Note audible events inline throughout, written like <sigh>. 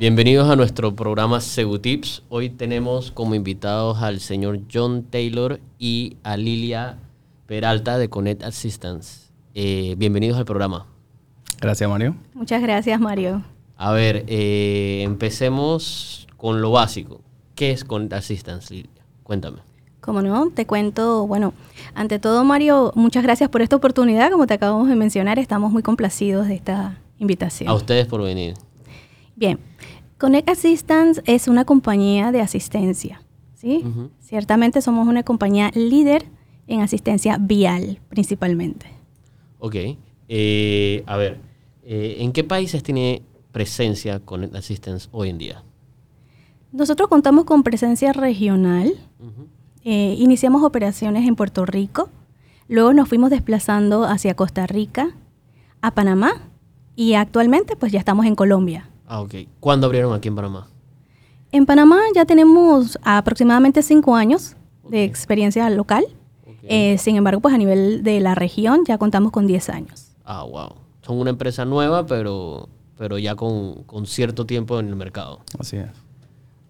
Bienvenidos a nuestro programa Segutips. Hoy tenemos como invitados al señor John Taylor y a Lilia Peralta de Connect Assistance. Eh, bienvenidos al programa. Gracias, Mario. Muchas gracias, Mario. A ver, eh, empecemos con lo básico. ¿Qué es Connect Assistance, Lilia? Cuéntame. Como no, te cuento, bueno, ante todo, Mario, muchas gracias por esta oportunidad. Como te acabamos de mencionar, estamos muy complacidos de esta invitación. A ustedes por venir. Bien, Connect Assistance es una compañía de asistencia, ¿sí? Ciertamente somos una compañía líder en asistencia vial, principalmente. Ok. Eh, a ver, eh, ¿en qué países tiene presencia Connect Assistance hoy en día? Nosotros contamos con presencia regional. Eh, iniciamos operaciones en Puerto Rico, luego nos fuimos desplazando hacia Costa Rica, a Panamá y actualmente pues ya estamos en Colombia. Ah, ok. ¿Cuándo abrieron aquí en Panamá? En Panamá ya tenemos aproximadamente cinco años de experiencia local. Eh, sin embargo, pues a nivel de la región ya contamos con 10 años. Ah, wow. Son una empresa nueva, pero, pero ya con, cierto tiempo en el mercado. Así es.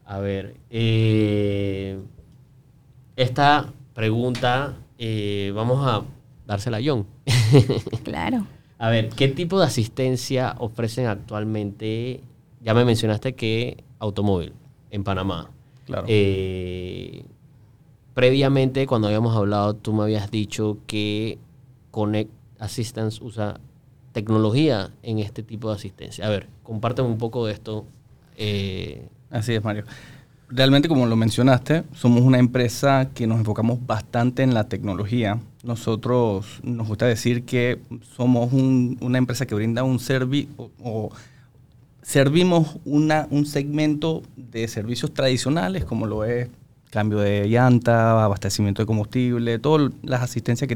A ver, eh, esta pregunta eh, vamos a dársela a John. <laughs> claro. A ver, ¿qué tipo de asistencia ofrecen actualmente ya me mencionaste que automóvil en Panamá. Claro. Eh, previamente, cuando habíamos hablado, tú me habías dicho que Connect Assistance usa tecnología en este tipo de asistencia. A ver, compárteme un poco de esto. Eh. Así es, Mario. Realmente, como lo mencionaste, somos una empresa que nos enfocamos bastante en la tecnología. Nosotros nos gusta decir que somos una empresa que brinda un servicio o servimos una, un segmento de servicios tradicionales, como lo es cambio de llanta, abastecimiento de combustible, todas las asistencias que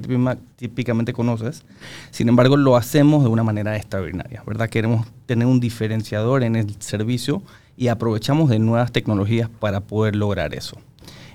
típicamente conoces. Sin embargo, lo hacemos de una manera extraordinaria, ¿verdad? Queremos tener un diferenciador en el servicio y aprovechamos de nuevas tecnologías para poder lograr eso.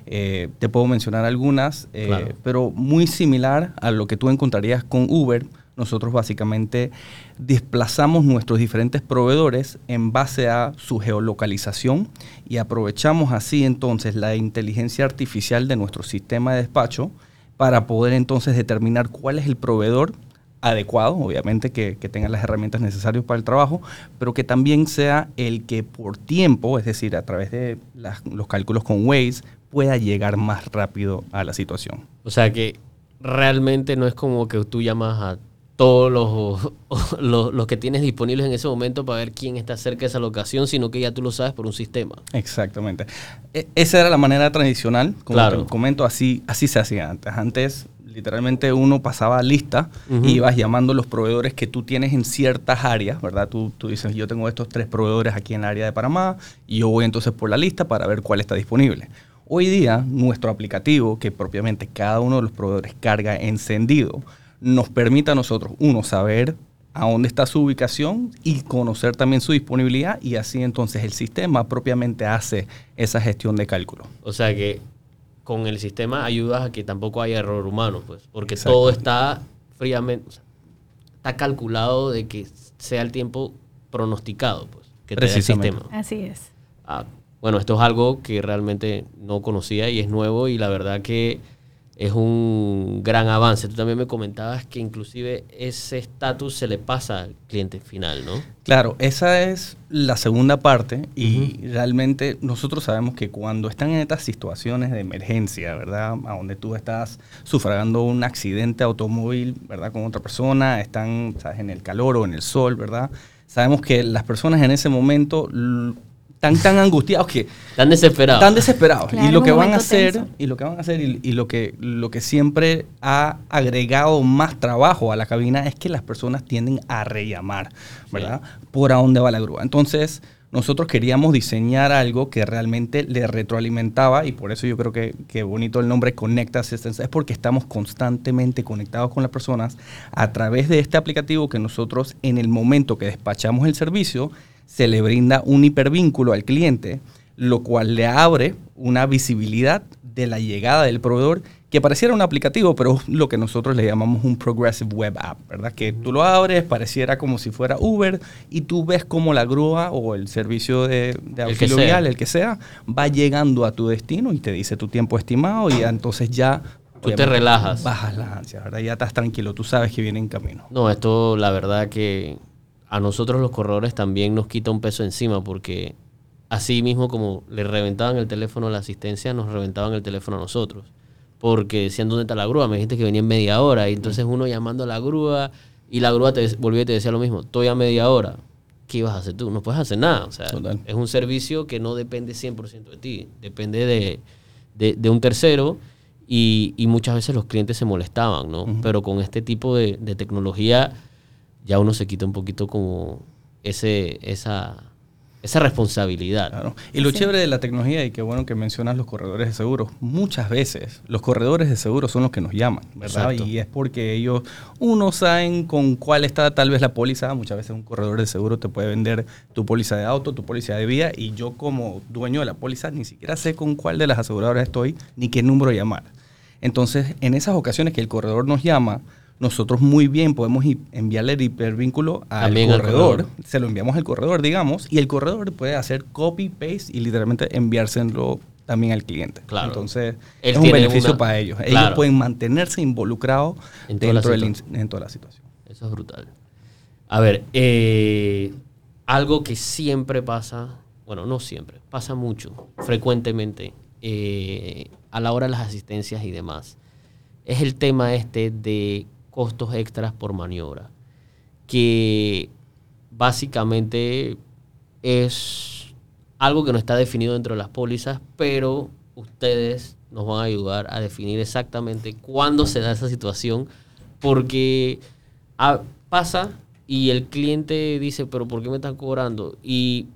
Eh, te puedo mencionar algunas, eh, pero muy similar a lo que tú encontrarías con Uber, nosotros básicamente desplazamos nuestros diferentes proveedores en base a su geolocalización y aprovechamos así entonces la inteligencia artificial de nuestro sistema de despacho para poder entonces determinar cuál es el proveedor adecuado, obviamente que, tenga las herramientas necesarias para el trabajo, pero que también sea el que por tiempo, es decir, a través de los cálculos con Waze, pueda llegar más rápido a la situación. O sea que realmente no es como que tú llamas a todos <laughs> los, los, que tienes disponibles en ese momento para ver quién está cerca de esa locación, sino que ya tú lo sabes por un sistema. Exactamente. E, esa era la manera tradicional, como claro. te comento, así, así se hacía antes. Antes literalmente uno pasaba lista y ibas llamando los proveedores que tú tienes en ciertas áreas, ¿verdad? Tú, tú dices, yo tengo estos tres proveedores aquí en el área de Panamá y yo voy entonces por la lista para ver cuál está disponible. Hoy día, nuestro aplicativo, que propiamente cada uno de los proveedores carga encendido, nos permite a nosotros, uno, saber a dónde está su ubicación y conocer también su disponibilidad y así entonces el sistema propiamente hace esa gestión de cálculo. O sea que con el sistema ayudas a que tampoco haya error humano, pues, porque todo está fríamente, está calculado de que sea el tiempo pronosticado, pues, que te el sistema. Así es. Ah, bueno, esto es algo que realmente no conocía y es nuevo y la verdad que es un gran avance. Tú también me comentabas que inclusive ese estatus se le pasa al cliente final, ¿no? Claro, esa es la segunda parte y realmente nosotros sabemos que cuando están en estas situaciones de emergencia, ¿verdad? A donde tú estás sufragando un accidente automóvil, ¿verdad? Con otra persona, están ¿sabes? en el calor o en el sol, ¿verdad? Sabemos que las personas en ese momento tan tan angustiados que tan desesperados. tan desesperados. Y lo que van a hacer y lo que van a hacer y, lo que lo que siempre ha agregado más trabajo a la cabina es que las personas tienden a rellamar verdad por a dónde va la grúa. Entonces nosotros queríamos diseñar algo que realmente le retroalimentaba y por eso yo creo que, que bonito el nombre Conecta Assistance es porque estamos constantemente conectados con las personas a través de este aplicativo que nosotros en el momento que despachamos el servicio se le brinda un hipervínculo al cliente, lo cual le abre una visibilidad de la llegada del proveedor que pareciera un aplicativo, pero es lo que nosotros le llamamos un Progressive Web App, ¿verdad? Que tú lo abres, pareciera como si fuera Uber y tú ves cómo la grúa o el servicio de, de auxilio vial, el que sea, va llegando a tu destino y te dice tu tiempo estimado y entonces ya Tú te relajas. Bajas las ansias, ¿verdad? Ya estás tranquilo, tú sabes que viene en camino. No, esto la verdad que a nosotros los corredores también nos quita un peso encima porque así mismo como le reventaban el teléfono a la asistencia, nos reventaban el teléfono a nosotros. Porque decían, ¿dónde está la grúa? Me dijiste que venía en media hora. Y entonces uno llamando a la grúa y la grúa te volvía y te decía lo mismo, estoy a media hora. ¿Qué ibas a hacer tú? No puedes hacer nada. O sea, es un servicio que no depende 100% de ti. Depende de, de un tercero y, muchas veces los clientes se molestaban, ¿no? Pero con este tipo de, tecnología ya uno se quita un poquito como ese, esa, esa responsabilidad. Y lo chévere de la tecnología, y qué bueno que mencionas los corredores de seguros, muchas veces los corredores de seguros son los que nos llaman, ¿verdad? Y es porque ellos, uno, saben con cuál está tal vez la póliza, muchas veces un corredor de seguro te puede vender tu póliza de auto, tu póliza de vida, y yo como dueño de la póliza ni siquiera sé con cuál de las aseguradoras estoy, ni qué número llamar. Entonces, en esas ocasiones que el corredor nos llama, nosotros muy bien podemos enviarle el hipervínculo al corredor, se lo enviamos al corredor, digamos, y el corredor puede hacer copy, paste y literalmente enviárselo también al cliente. Claro. Entonces, es un beneficio para ellos. Ellos pueden mantenerse involucrados dentro del, en toda la situación. Eso es brutal. A ver, eh, algo que siempre pasa, bueno, no siempre, pasa mucho, frecuentemente, eh, a la hora de las asistencias y demás, es el tema este de costos extras por maniobra, que básicamente es algo que no está definido dentro de las pólizas, pero ustedes nos van a ayudar a definir exactamente cuándo se da esa situación, porque ah, pasa y el cliente dice, pero ¿por qué me están cobrando? Y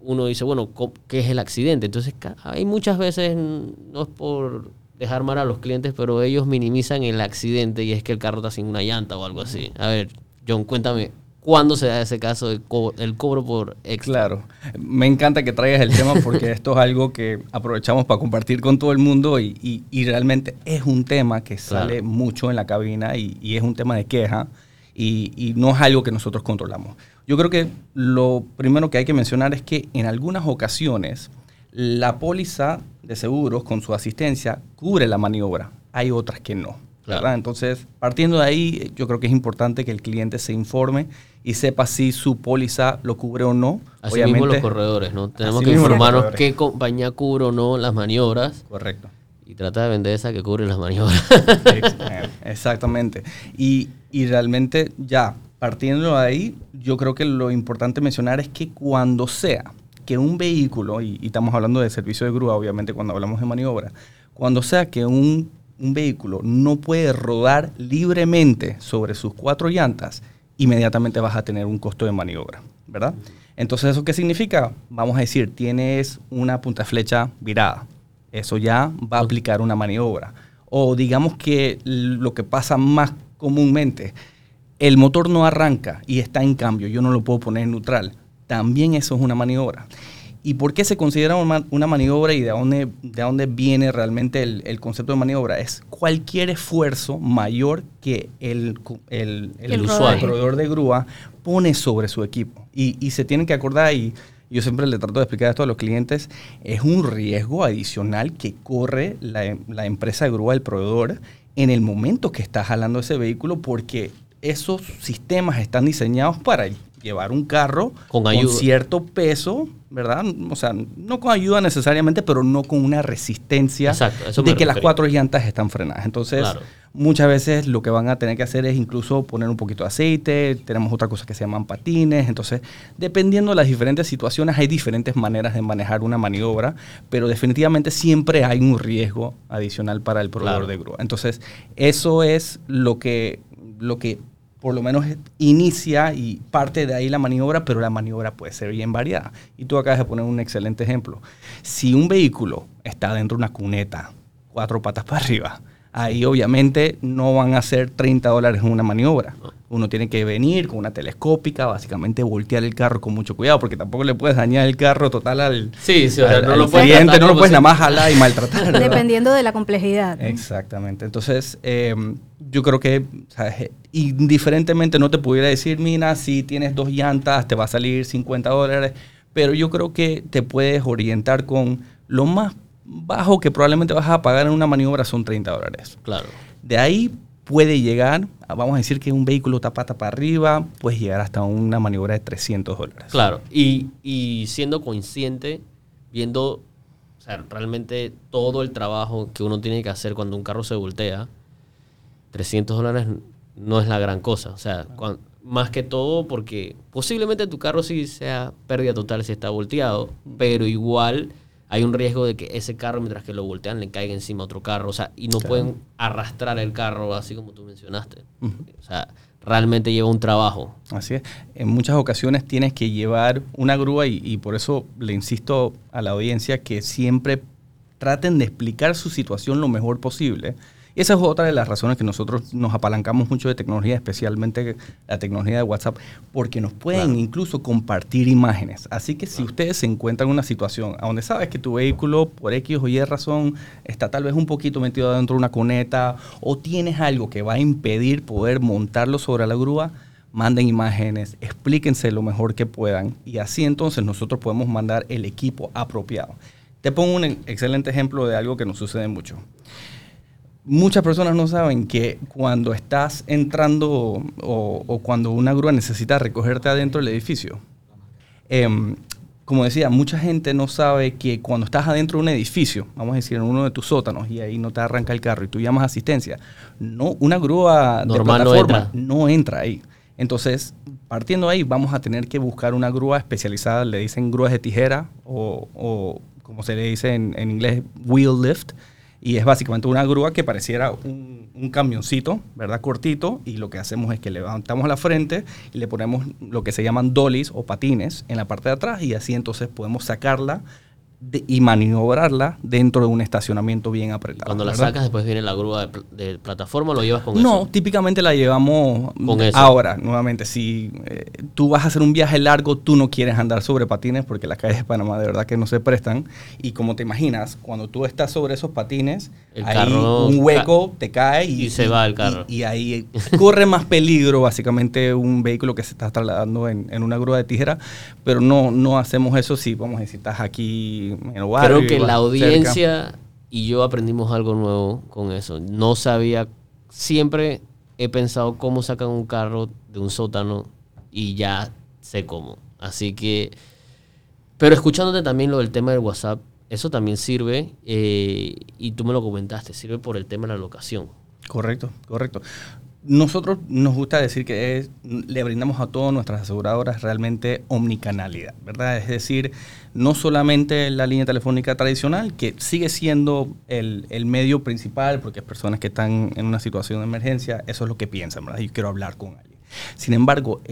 uno dice, bueno, ¿qué es el accidente? Entonces, hay muchas veces, no es por dejar mal a los clientes, pero ellos minimizan el accidente y es que el carro está sin una llanta o algo así. A ver, John, cuéntame, ¿cuándo se da ese caso del cobro, por extra? Claro, me encanta que traigas el tema porque esto es algo que aprovechamos para compartir con todo el mundo y, realmente es un tema que sale mucho en la cabina y, y, es un tema de queja y no es algo que nosotros controlamos. Yo creo que lo primero que hay que mencionar es que en algunas ocasiones la póliza de seguros con su asistencia cubre la maniobra. Hay otras que no. Entonces, partiendo de ahí, yo creo que es importante que el cliente se informe y sepa si su póliza lo cubre o no. Así mismo los corredores, ¿no? Tenemos que informarnos qué compañía cubre o no las maniobras. Correcto. Y trata de vender esa que cubre las maniobras. <laughs> Exactamente. Y, y realmente ya, partiendo de ahí, yo creo que lo importante mencionar es que cuando sea que un vehículo, y, estamos hablando de servicio de grúa, obviamente cuando hablamos de maniobra, cuando sea que un, vehículo no puede rodar libremente sobre sus cuatro llantas, inmediatamente vas a tener un costo de maniobra, ¿verdad? Entonces, ¿eso qué significa? Vamos a decir, tienes una punta flecha virada. Eso ya va a aplicar una maniobra. O digamos que lo que pasa más comúnmente, el motor no arranca y está en cambio, yo no lo puedo poner en neutral, también eso es una maniobra. ¿Y por qué se considera una, maniobra y de dónde, de dónde viene realmente el, concepto de maniobra? Es cualquier esfuerzo mayor que el, el, el, usuario, corredor de grúa, pone sobre su equipo. Y, y se tienen que acordar, y yo siempre le trato de explicar esto a los clientes, es un riesgo adicional que corre la, la empresa de grúa, el proveedor, en el momento que está jalando ese vehículo, porque esos sistemas están diseñados para llevar un carro con, cierto peso, ¿verdad? O sea, no con ayuda necesariamente, pero no con una resistencia de que las cuatro llantas están frenadas. Entonces, muchas veces lo que van a tener que hacer es incluso poner un poquito de aceite, tenemos otra cosa que se llaman patines, entonces, dependiendo de las diferentes situaciones, hay diferentes maneras de manejar una maniobra, pero definitivamente siempre hay un riesgo adicional para el proveedor de grúa. Entonces, eso es lo que, lo que por lo menos inicia y parte de ahí la maniobra, pero la maniobra puede ser bien variada. Y tú acabas de poner un excelente ejemplo. Si un vehículo está dentro de una cuneta, cuatro patas para arriba, Ahí obviamente no van a ser 30 dólares en una maniobra. Uno tiene que venir con una telescópica, básicamente voltear el carro con mucho cuidado, porque tampoco le puedes dañar el carro total al, sí, sí, no lo cliente, no lo puedes nada más jalar y maltratar. Dependiendo de la complejidad. Exactamente. Entonces, em, yo creo que indiferentemente no te pudiera decir, mira, si tienes dos llantas te va a salir 50 dólares, pero yo creo que te puedes orientar con lo más bajo que probablemente vas a pagar en una maniobra son 30 dólares. Claro. De ahí puede llegar, vamos a decir que un vehículo tapata para arriba, puedes llegar hasta una maniobra de 300 dólares. Claro, y, y siendo consciente, viendo o sea, realmente todo el trabajo que uno tiene que hacer cuando un carro se voltea, 300 dólares no es la gran cosa. O sea, más que todo porque posiblemente tu carro sí sea pérdida total si está volteado, pero igual hay un riesgo de que ese carro, mientras que lo voltean, le caiga encima otro carro. O sea, y no pueden arrastrar el carro así como tú mencionaste. O sea, realmente lleva un trabajo. Así es. En muchas ocasiones tienes que llevar una grúa y, y por eso le insisto a la audiencia que siempre traten de explicar su situación lo mejor posible esa es otra de las razones que nosotros nos apalancamos mucho de tecnología, especialmente la tecnología de WhatsApp, porque nos pueden incluso compartir imágenes. Así que si ustedes se encuentran en una situación donde sabes que tu vehículo, por X o Y razón, está tal vez un poquito metido dentro de una cuneta o tienes algo que va a impedir poder montarlo sobre la grúa, manden imágenes, explíquense lo mejor que puedan y así entonces nosotros podemos mandar el equipo apropiado. Te pongo un excelente ejemplo de algo que nos sucede mucho muchas personas no saben que cuando estás entrando o, cuando una grúa necesita recogerte adentro del edificio, em, como decía, mucha gente no sabe que cuando estás adentro de un edificio, vamos a decir en uno de tus sótanos y ahí no te arranca el carro y tú llamas asistencia, no, una grúa de plataforma no entra. ahí. Entonces, partiendo ahí, vamos a tener que buscar una grúa especializada, le dicen grúas de tijera o, como se le dice en, en inglés, wheel lift, y es básicamente una grúa que pareciera un, camioncito, ¿verdad? Cortito, y lo que hacemos es que levantamos la frente y le ponemos lo que se llaman dollies o patines en la parte de atrás y así entonces podemos sacarla y maniobrarla dentro de un estacionamiento bien apretado. Cuando la sacas, después viene la grúa de, plataforma, ¿lo llevas con eso? No, típicamente la llevamos con eso. ahora, nuevamente. Si eh, tú vas a hacer un viaje largo, tú no quieres andar sobre patines porque las calles de Panamá de verdad que no se prestan. Y como te imaginas, cuando tú estás sobre esos patines, ahí un hueco te cae y, se va el carro. Y, ahí corre más peligro, básicamente, un vehículo que se está trasladando en, en, una grúa de tijera. Pero no, no hacemos eso si, vamos a decir, estás aquí Creo que la audiencia y yo aprendimos algo nuevo con eso. No sabía, siempre he pensado cómo sacan un carro de un sótano y ya sé cómo. Así que, pero escuchándote también lo del tema del WhatsApp, eso también sirve, eh, y tú me lo comentaste, sirve por el tema de la locación. Correcto, correcto. Nosotros nos gusta decir que le brindamos a todas nuestras aseguradoras realmente omnicanalidad, ¿verdad? Es decir, no solamente la línea telefónica tradicional, que sigue siendo el, medio principal, porque es personas que están en una situación de emergencia, eso es lo que piensan, ¿verdad? Yo quiero hablar con alguien. Sin embargo,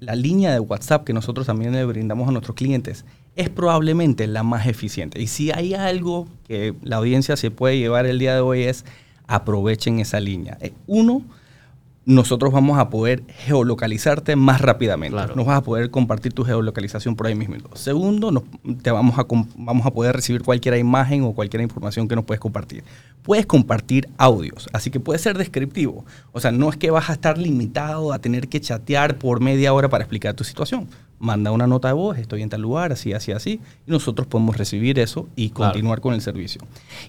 la línea de WhatsApp que nosotros también le brindamos a nuestros clientes es probablemente la más eficiente. Y si hay algo que la audiencia se puede llevar el día de hoy es aprovechen esa línea. Eh, uno, nosotros vamos a poder geolocalizarte más rápidamente. Nos vas a poder compartir tu geolocalización por ahí mismo. Segundo, nos, te vamos a, vamos a poder recibir cualquier imagen o cualquier información que nos puedes compartir. Puedes compartir audios, así que puede ser descriptivo. O sea, no es que vas a estar limitado a tener que chatear por media hora para explicar tu situación manda una nota de voz, estoy en tal lugar, así, así, así, y nosotros podemos recibir eso y continuar con el servicio.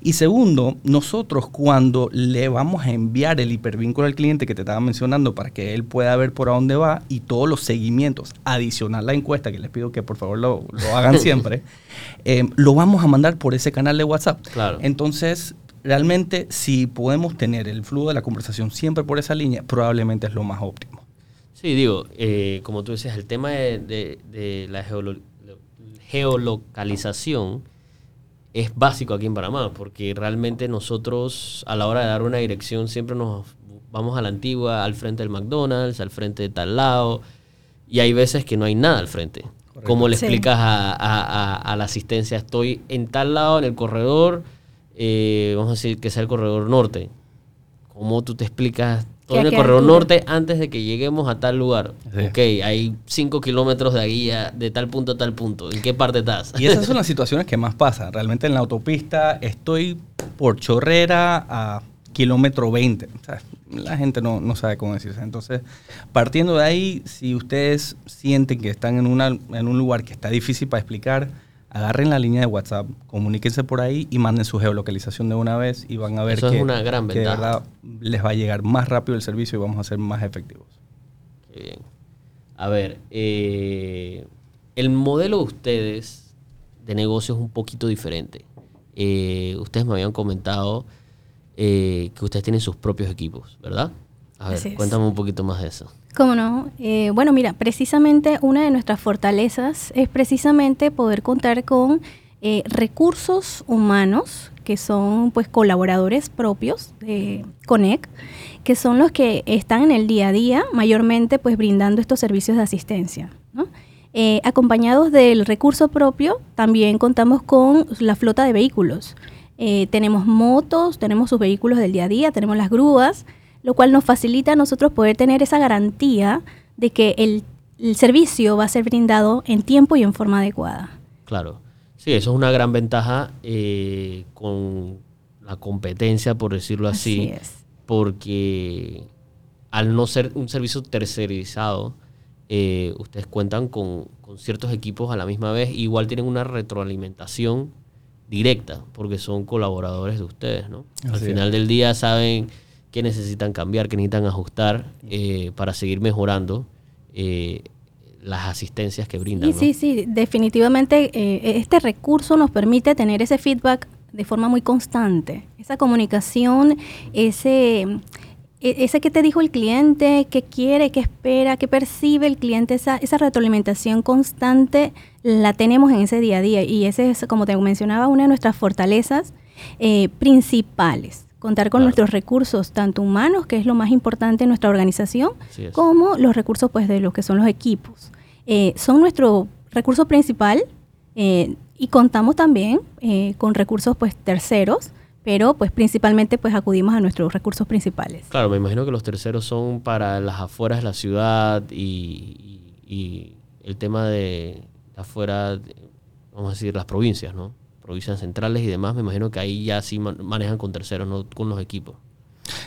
Y segundo, nosotros cuando le vamos a enviar el hipervínculo al cliente que te estaba mencionando para que él pueda ver por dónde va y todos los seguimientos, adicional la encuesta, que les pido que por favor lo, hagan <laughs> siempre, eh, lo vamos a mandar por ese canal de WhatsApp. Claro. Entonces, realmente si podemos tener el flujo de la conversación siempre por esa línea, probablemente es lo más óptimo. Sí, digo, eh, como tú decías, el tema de, la geolocalización es básico aquí en Panamá, porque realmente nosotros a la hora de dar una dirección siempre nos vamos a la antigua, al frente del McDonald's, al frente de tal lado, y hay veces que no hay nada al frente. ¿Cómo le explicas a, la asistencia? Estoy en tal lado, en el corredor, eh, vamos a decir que sea el corredor norte ¿cómo tú te explicas todo el corredor norte antes de que lleguemos a tal lugar? Ok, hay 5 kilómetros de guía de tal punto a tal punto. ¿En qué parte estás? Y esas <laughs> son las situaciones que más pasan. Realmente en la autopista estoy por chorrera a kilómetro 20. la gente no, no, sabe cómo decirse. Entonces, partiendo de ahí, si ustedes sienten que están en, una, en un lugar que está difícil para explicar, agarren la línea de WhatsApp, comuníquense por ahí y manden su geolocalización de una vez y van a ver que, una gran de verdad les va a llegar más rápido el servicio y vamos a ser más efectivos. Qué bien. A ver, eh, el modelo de ustedes de negocio es un poquito diferente. Eh, ustedes me habían comentado eh, que ustedes tienen sus propios equipos, ¿verdad? A ver, cuéntame un poquito más de eso. ¿Cómo no? Eh, bueno, mira, precisamente una de nuestras fortalezas es precisamente poder contar con eh, recursos humanos que son pues colaboradores propios de Conec, que son los que están en el día a día, mayormente pues brindando estos servicios de asistencia. acompañados del recurso propio, también contamos con la flota de vehículos. Eh, tenemos motos, tenemos sus vehículos del día a día, tenemos las grúas, lo cual nos facilita a nosotros poder tener esa garantía de que el, servicio va a ser brindado en tiempo y en forma adecuada. Claro, sí, eso es una gran ventaja eh, con la competencia, por decirlo así, porque al no ser un servicio tercerizado, eh, ustedes cuentan con, con, ciertos equipos a la misma vez, igual tienen una retroalimentación directa, porque son colaboradores de ustedes, ¿no? Al final del día saben qué necesitan cambiar, qué necesitan ajustar eh, para seguir mejorando eh, las asistencias que brindan. Sí, sí, sí, definitivamente eh, este recurso nos permite tener ese feedback de forma muy constante, esa comunicación, ese e, ese que te dijo el cliente, qué quiere, qué espera, qué percibe el cliente, esa, esa retroalimentación constante la tenemos en ese día a día y ese es, como te mencionaba, una de nuestras fortalezas principales. Contar con nuestros recursos, tanto humanos, que es lo más importante en nuestra organización, como los recursos pues, de lo que son los equipos. Eh, son nuestro recurso principal eh, y contamos también con recursos pues, terceros pero pues principalmente pues acudimos a nuestros recursos principales. Claro, me imagino que los terceros son para las afueras de la ciudad y, el tema de afuera, vamos a decir, las provincias, ¿no? Provincias centrales y demás, me imagino que ahí ya sí manejan con terceros, no con los equipos.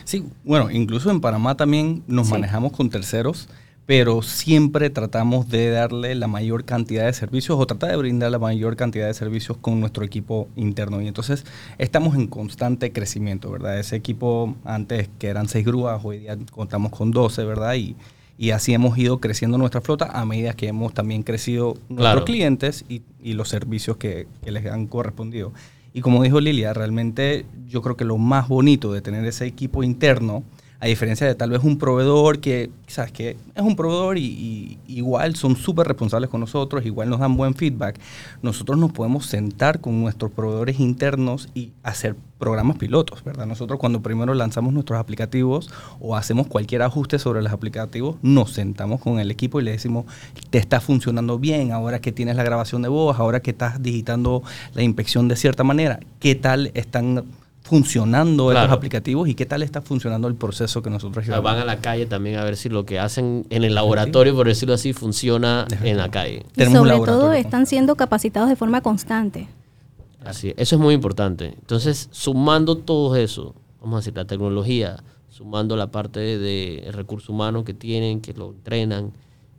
Sí, bueno, incluso en Panamá también nos manejamos con terceros pero siempre tratamos de darle la mayor cantidad de servicios o tratar de brindar la mayor cantidad de servicios con nuestro equipo interno. Y entonces estamos en constante crecimiento, ¿verdad? Ese equipo antes que eran seis grúas, hoy día contamos con 12, ¿verdad? Y, y así hemos ido creciendo nuestra flota a medida que hemos también crecido nuestros clientes y, y, los servicios que, que les han correspondido. Y como dijo Lilia, realmente yo creo que lo más bonito de tener ese equipo interno a diferencia de tal vez un proveedor que, ¿sabes que Es un proveedor y, igual son súper responsables con nosotros, igual nos dan buen feedback. Nosotros nos podemos sentar con nuestros proveedores internos y hacer programas pilotos, ¿verdad? Nosotros cuando primero lanzamos nuestros aplicativos o hacemos cualquier ajuste sobre los aplicativos, nos sentamos con el equipo y le decimos, te está funcionando bien, ahora que tienes la grabación de voz, ahora que estás digitando la inspección de cierta manera, ¿qué tal están funcionando estos aplicativos y qué tal está funcionando el proceso que nosotros llevamos. van a la calle también a ver si lo que hacen en el laboratorio, por decirlo así, funciona en la calle. Y sobre todo están siendo capacitados de forma constante. Así, eso es muy importante. Entonces, sumando todo eso, vamos a decir, la tecnología, sumando la parte de, recurso humano que tienen, que lo entrenan,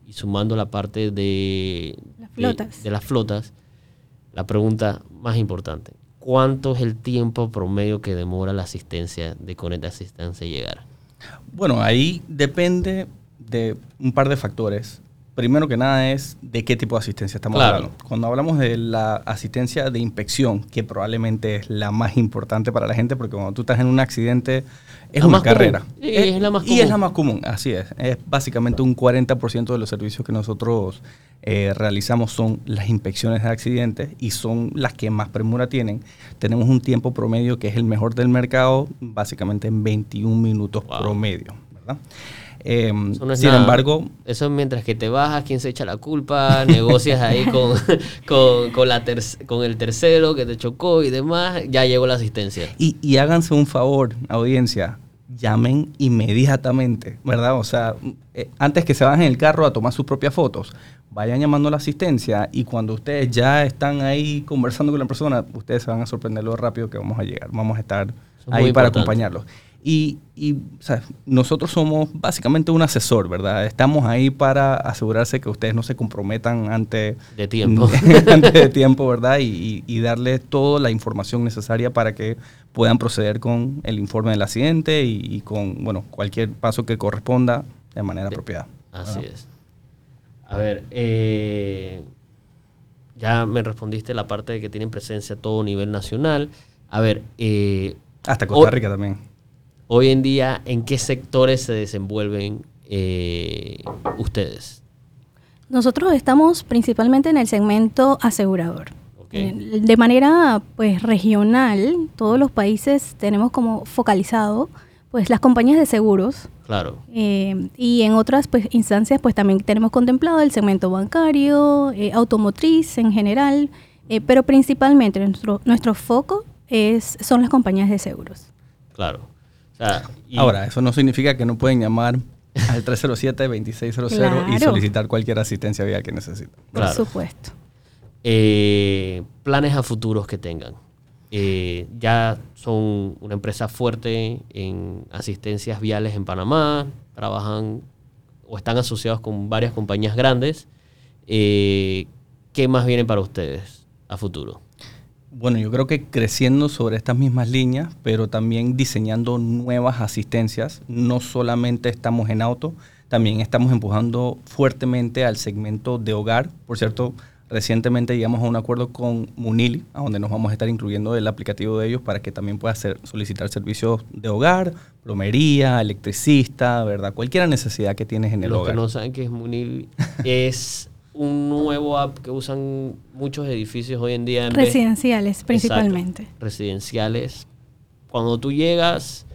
y sumando la parte de de las flotas, la pregunta más importante, ¿cuánto es el tiempo promedio que demora la asistencia de Conect Asistencia llegar? Bueno, ahí depende de un par de factores. Primero que nada es de qué tipo de asistencia estamos hablando. Cuando hablamos de la asistencia de inspección, que probablemente es la más importante para la gente, porque cuando tú estás en un accidente es una carrera. Y es, la más común. Y es la más común, así es. Es básicamente un 40% de los servicios que nosotros eh, realizamos son las inspecciones de accidentes y son las que más premura tienen. Tenemos un tiempo promedio que es el mejor del mercado, básicamente en 21 minutos promedio, ¿verdad? Em, sin embargo... Eso mientras que te bajas, quién se echa la culpa, <laughs> negocias ahí con, <laughs> con, la con el tercero que te chocó y demás, ya llegó la asistencia. Y, y háganse un favor, audiencia, llamen inmediatamente, ¿verdad? O sea, eh, antes que se bajen el carro a tomar sus propias fotos, vayan llamando a la asistencia y cuando ustedes ya están ahí conversando con la persona, ustedes se van a sorprender lo rápido que vamos a llegar. Vamos a estar ahí para acompañarlos. Y, y o sea, nosotros somos básicamente un asesor, ¿verdad? Estamos ahí para asegurarse que ustedes no se comprometan ante de tiempo, <laughs> antes de tiempo ¿verdad? Y, y, darles toda la información necesaria para que puedan proceder con el informe del accidente y, con, bueno, cualquier paso que corresponda de manera apropiada. Así es. A ver, eh, ya me respondiste la parte de que tienen presencia a todo nivel nacional. A ver, eh, hasta Costa Rica también. Hoy en día, ¿en qué sectores se desenvuelven eh, ustedes? Nosotros estamos principalmente en el segmento asegurador. De manera pues regional, todos los países tenemos como focalizado pues las compañías de seguros. Claro. Eh, y en otras pues, instancias pues también tenemos contemplado el segmento bancario, eh, automotriz en general, eh, pero principalmente nuestro, nuestro foco es, son las compañías de seguros. Claro. Ahora, eso no significa que no pueden llamar al 307-2600 y solicitar cualquier asistencia vial que necesiten. Por supuesto. Planes a futuros que tengan. Eh, ya son una empresa fuerte en asistencias viales en Panamá, trabajan o están asociados con varias compañías grandes. Eh, ¿Qué más viene para ustedes a futuro? Bueno, yo creo que creciendo sobre estas mismas líneas, pero también diseñando nuevas asistencias. No solamente estamos en auto, también estamos empujando fuertemente al segmento de hogar. Por cierto, Recientemente llegamos a un acuerdo con Munili, a donde nos vamos a estar incluyendo el aplicativo de ellos para que también pueda hacer, solicitar servicios de hogar, plomería, electricista, ¿verdad? Cualquier necesidad que tienes en el hogar. Los que no saben qué es Munili, es un nuevo app que usan muchos edificios hoy en día. En residenciales, principalmente. residenciales. Cuando tú llegas,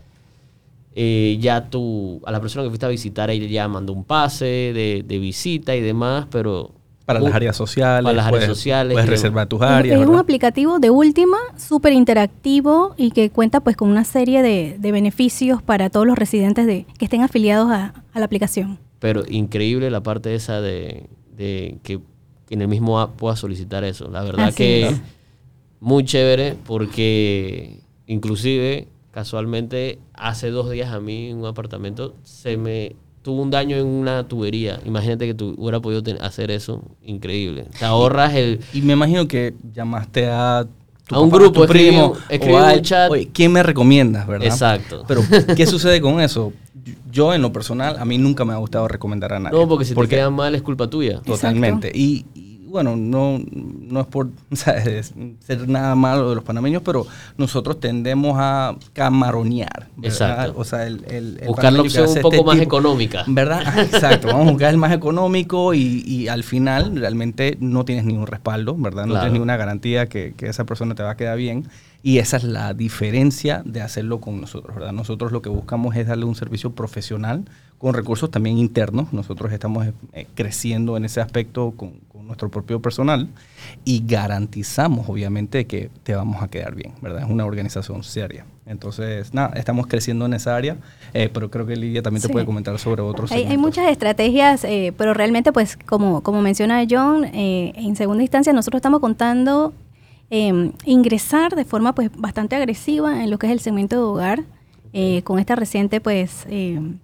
eh, ya tú, a la persona que fuiste a visitar, ella ya mandó un pase de, de visita y demás, pero para las áreas sociales. Para las áreas sociales. Puedes reservar tus áreas. Es, un aplicativo de última, súper interactivo y que cuenta pues con una serie de, beneficios para todos los residentes de, que estén afiliados a, la aplicación. Pero increíble la parte esa de, que en el mismo app pueda solicitar eso. La verdad que muy chévere porque inclusive casualmente hace dos días a mí en un apartamento se me tuvo un daño en una tubería. Imagínate que tú hubieras podido hacer eso. Increíble. Te ahorras el... Y me imagino que llamaste a... Tu a un grupo, tu primo, escribe un chat. Oye, ¿quién me recomiendas, verdad? Exacto. Pero, ¿qué sucede con eso? Yo, en lo personal, a mí nunca me ha gustado recomendar a nadie. No, porque si te quedan mal es culpa tuya. Totalmente. Y, bueno, no, no es por <laughs> ser nada malo de los panameños, pero nosotros tendemos a camaronear. Exacto. O sea, el, buscar la opción un poco este más económica. ¿Verdad? <laughs> Exacto. Vamos a buscar el más económico y, al final realmente no tienes ningún respaldo, ¿verdad? No tienes ninguna garantía que, que esa persona te va a quedar bien. Y esa es la diferencia de hacerlo con nosotros, ¿verdad? Nosotros lo que buscamos es darle un servicio profesional con recursos también internos. Nosotros estamos eh, creciendo en ese aspecto con, nuestro propio personal y garantizamos, obviamente, que te vamos a quedar bien, ¿verdad? Es una organización seria. Entonces, nada, estamos creciendo en esa área, eh, pero creo que Lidia también te puede comentar sobre otros. Hay, hay muchas estrategias, eh, pero realmente, pues, como, como menciona John, en segunda instancia nosotros estamos contando Em, ingresar de forma pues bastante agresiva en lo que es el segmento de hogar eh, con esta reciente pues em,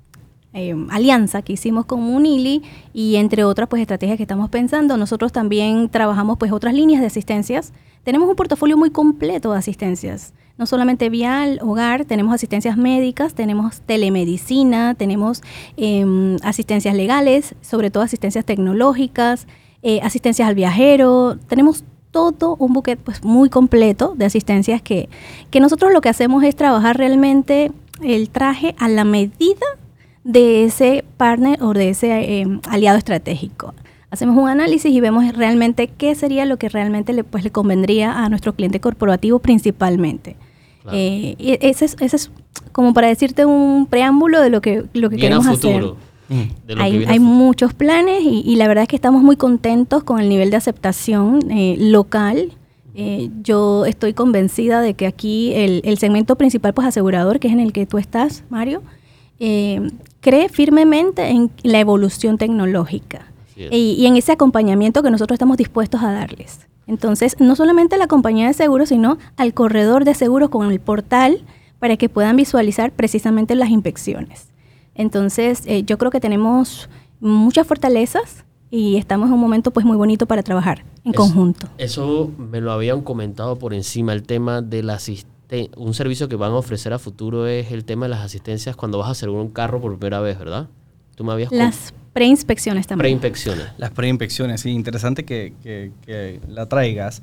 alianza que hicimos con Munili y entre otras pues estrategias que estamos pensando. Nosotros también trabajamos pues otras líneas de asistencias. Tenemos un portafolio muy completo de asistencias. No solamente vial, hogar, tenemos asistencias médicas, tenemos telemedicina, tenemos asistencias legales, sobre todo asistencias tecnológicas, eh, asistencias al viajero, tenemos todo un buquete pues, muy completo de asistencias que, que nosotros lo que hacemos es trabajar realmente el traje a la medida de ese partner o de ese em, aliado estratégico. Hacemos un análisis y vemos realmente qué sería lo que realmente le, pues, le convendría a nuestro cliente corporativo principalmente. Eh, ese, es, ese es como para decirte un preámbulo de lo que, lo que queremos hacer. Mm. Hay, muchos planes y, la verdad es que estamos muy contentos con el nivel de aceptación eh, local Eh, yo estoy convencida de que aquí el, segmento principal, pues asegurador, que es en el que tú estás, Mario, eh, cree firmemente en la evolución tecnológica y, en ese acompañamiento que nosotros estamos dispuestos a darles. Entonces, no solamente a la compañía de seguros, sino al corredor de seguros con el portal para que puedan visualizar precisamente las inspecciones. Entonces, eh, yo creo que tenemos muchas fortalezas y estamos en un momento pues muy bonito para trabajar en conjunto. Eso me lo habían comentado por encima, el tema de la un servicio que van a ofrecer a futuro es el tema de las asistencias cuando vas a hacer un carro por primera vez, ¿verdad? Tú me habías Las preinspecciones también. Preinspecciones. Las preinspecciones, sí, interesante que, que, la traigas.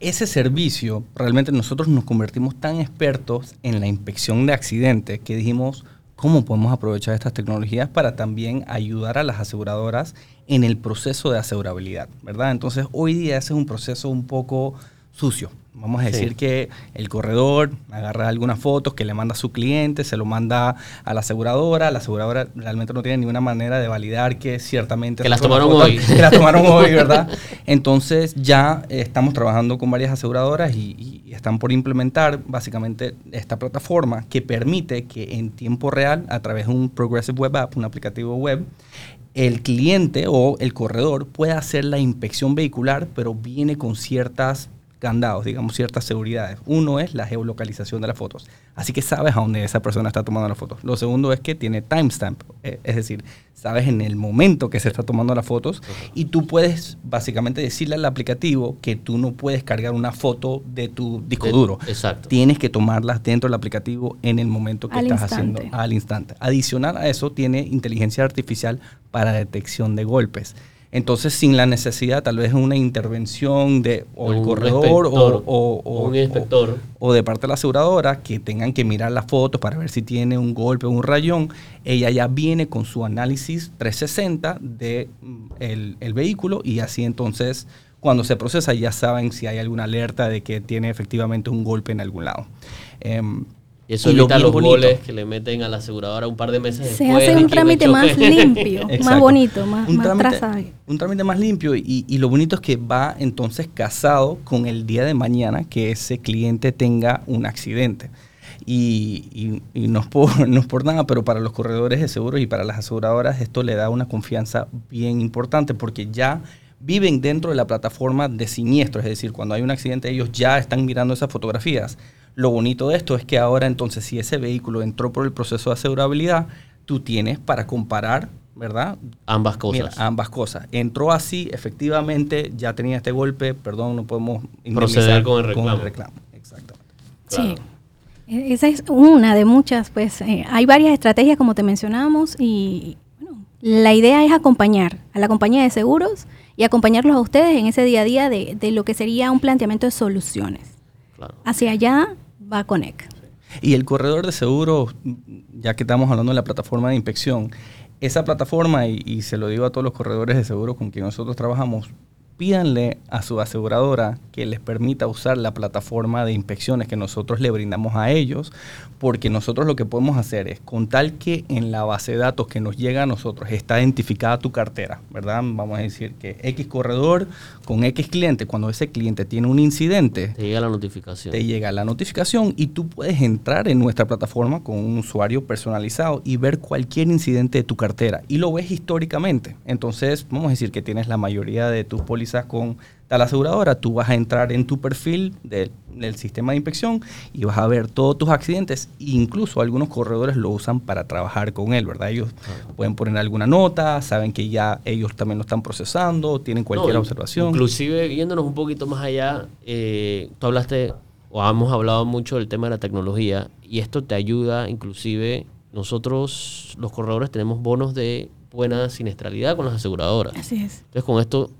Ese servicio, realmente nosotros nos convertimos tan expertos en la inspección de accidentes que dijimos, ¿cómo podemos aprovechar estas tecnologías para también ayudar a las aseguradoras en el proceso de asegurabilidad, ¿verdad? Entonces, hoy día ese es un proceso un poco sucio. Vamos a decir que el corredor agarra algunas fotos que le manda a su cliente, se lo manda a la aseguradora, la aseguradora realmente no tiene ninguna manera de validar que ciertamente... Que las tomaron hoy. <laughs> Que las tomaron <laughs> hoy, ¿verdad? Entonces ya estamos trabajando con varias aseguradoras y, y, están por implementar básicamente esta plataforma que permite que en tiempo real, a través de un Progressive Web App, un aplicativo web, el cliente o el corredor pueda hacer la inspección vehicular, pero viene con ciertas candados, digamos, ciertas seguridades. Uno es la geolocalización de las fotos. Así que sabes a dónde esa persona está tomando las fotos. Lo segundo es que tiene timestamp, eh, es decir, sabes en el momento que se está tomando las fotos y tú puedes básicamente decirle al aplicativo que tú no puedes cargar una foto de tu disco duro. Exacto. Tienes que tomarlas dentro del aplicativo en el momento que estás haciendo al instante. Adicional a eso, tiene inteligencia artificial para detección de golpes. Entonces, sin la necesidad tal vez de una intervención de o el corredor o, un inspector. O, de parte de la aseguradora que tengan que mirar las fotos para ver si tiene un golpe o un rayón, ella ya viene con su análisis 360 de mm, el, vehículo y así entonces cuando se procesa ya saben si hay alguna alerta de que tiene efectivamente un golpe en algún lado. Em, y eso evita los goles que le meten a la aseguradora un par de meses Se después. Se hace un trámite más limpio, <laughs> más bonito, más, un trámite, Un trámite más limpio y, y, lo bonito es que va entonces casado con el día de mañana que ese cliente tenga un accidente. Y, y, no, es por, <laughs> no es por nada, pero para los corredores de seguros y para las aseguradoras esto le da una confianza bien importante porque ya viven dentro de la plataforma de siniestro, es decir, cuando hay un accidente ellos ya están mirando esas fotografías lo bonito de esto es que ahora entonces si ese vehículo entró por el proceso de asegurabilidad, tú tienes para comparar, ¿verdad? Ambas cosas. ambas cosas. Entró así, efectivamente, ya tenía este golpe, perdón, no podemos proceder con el reclamo. Exactamente. Sí. E-, esa es una de muchas, pues eh, hay varias estrategias como te mencionamos y bueno, la idea es acompañar a la compañía de seguros y acompañarlos a ustedes en ese día a día de, de lo que sería un planteamiento de soluciones. Hacia allá va Conec. Y el corredor de seguros, ya que estamos hablando de la plataforma de inspección, esa plataforma, y, y, se lo digo a todos los corredores de seguros con quien nosotros trabajamos, pídanle a su aseguradora que les permita usar la plataforma de inspecciones que nosotros le brindamos a ellos, porque nosotros lo que podemos hacer es, con tal que en la base de datos que nos llega a nosotros está identificada tu cartera, ¿verdad? Vamos a decir que X corredor con X cliente, cuando ese cliente tiene un incidente, te llega la notificación. Te llega la notificación y tú puedes entrar en nuestra plataforma con un usuario personalizado y ver cualquier incidente de tu cartera y lo ves históricamente. Entonces, vamos a decir que tienes la mayoría de tus pólizas con tal aseguradora, tú vas a entrar en tu perfil del, sistema de inspección y vas a ver todos tus accidentes. Incluso algunos corredores lo usan para trabajar con él, ¿verdad? Ellos pueden poner alguna nota, saben que ya ellos también lo están procesando, tienen cualquier observación. Inclusive, viéndonos un poquito más allá, eh, tú hablaste o hemos hablado mucho del tema de la tecnología y esto te ayuda, inclusive nosotros los corredores tenemos bonos de buena siniestralidad con las aseguradoras. Así es. Entonces con esto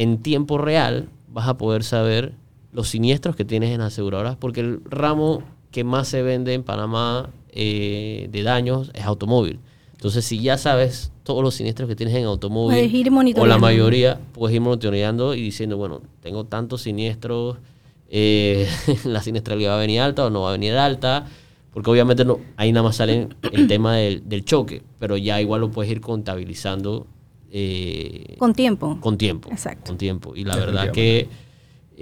en tiempo real vas a poder saber los siniestros que tienes en aseguradoras, porque el ramo que más se vende en Panamá eh, de daños es automóvil. Entonces, si ya sabes todos los siniestros que tienes en automóvil, o la mayoría, puedes ir monitoreando y diciendo, bueno, tengo tantos siniestros, eh, <laughs> la siniestralidad va a venir alta o no va a venir alta, porque obviamente no, ahí nada más sale el tema del, del choque, pero ya igual lo puedes ir contabilizando eh, con tiempo. Con tiempo. Exacto. Con tiempo. Y la verdad que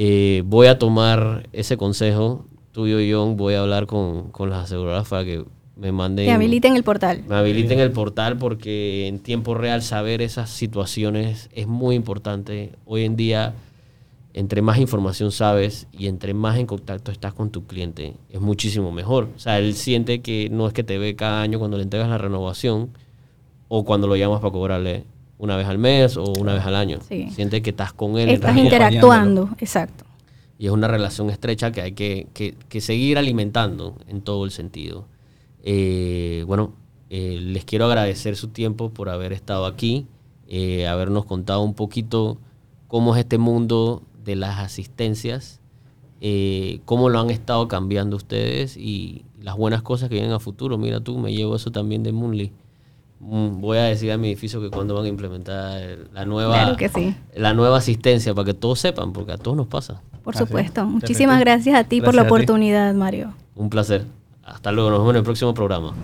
Eh, voy a tomar ese consejo tuyo, John. Voy a hablar con, con las aseguradoras para que me manden... Me habiliten el portal. Me habiliten el portal porque en tiempo real saber esas situaciones es muy importante. Hoy en día, entre más información sabes y entre más en contacto estás con tu cliente, es muchísimo mejor. O sea, él siente que no es que te ve cada año cuando le entregas la renovación o cuando lo llamas para cobrarle una vez al mes o una vez al año. Siente que estás con él. Estás interactuando, exacto. Y es una relación estrecha que hay que, que, que seguir alimentando en todo el sentido. Eh, bueno, eh, les quiero agradecer su tiempo por haber estado aquí, eh, habernos contado un poquito cómo es este mundo de las asistencias, cómo lo han estado cambiando ustedes y las buenas cosas que vienen a futuro. Mira tú, me llevo eso también de Moonly. Mm, voy a decir a mi edificio que cuando van a implementar la nueva, la nueva asistencia para que todos sepan, porque a todos nos pasa. Por supuesto. Muchísimas gracias a ti por la oportunidad, Mario. Un placer. Hasta luego, nos vemos en el próximo programa.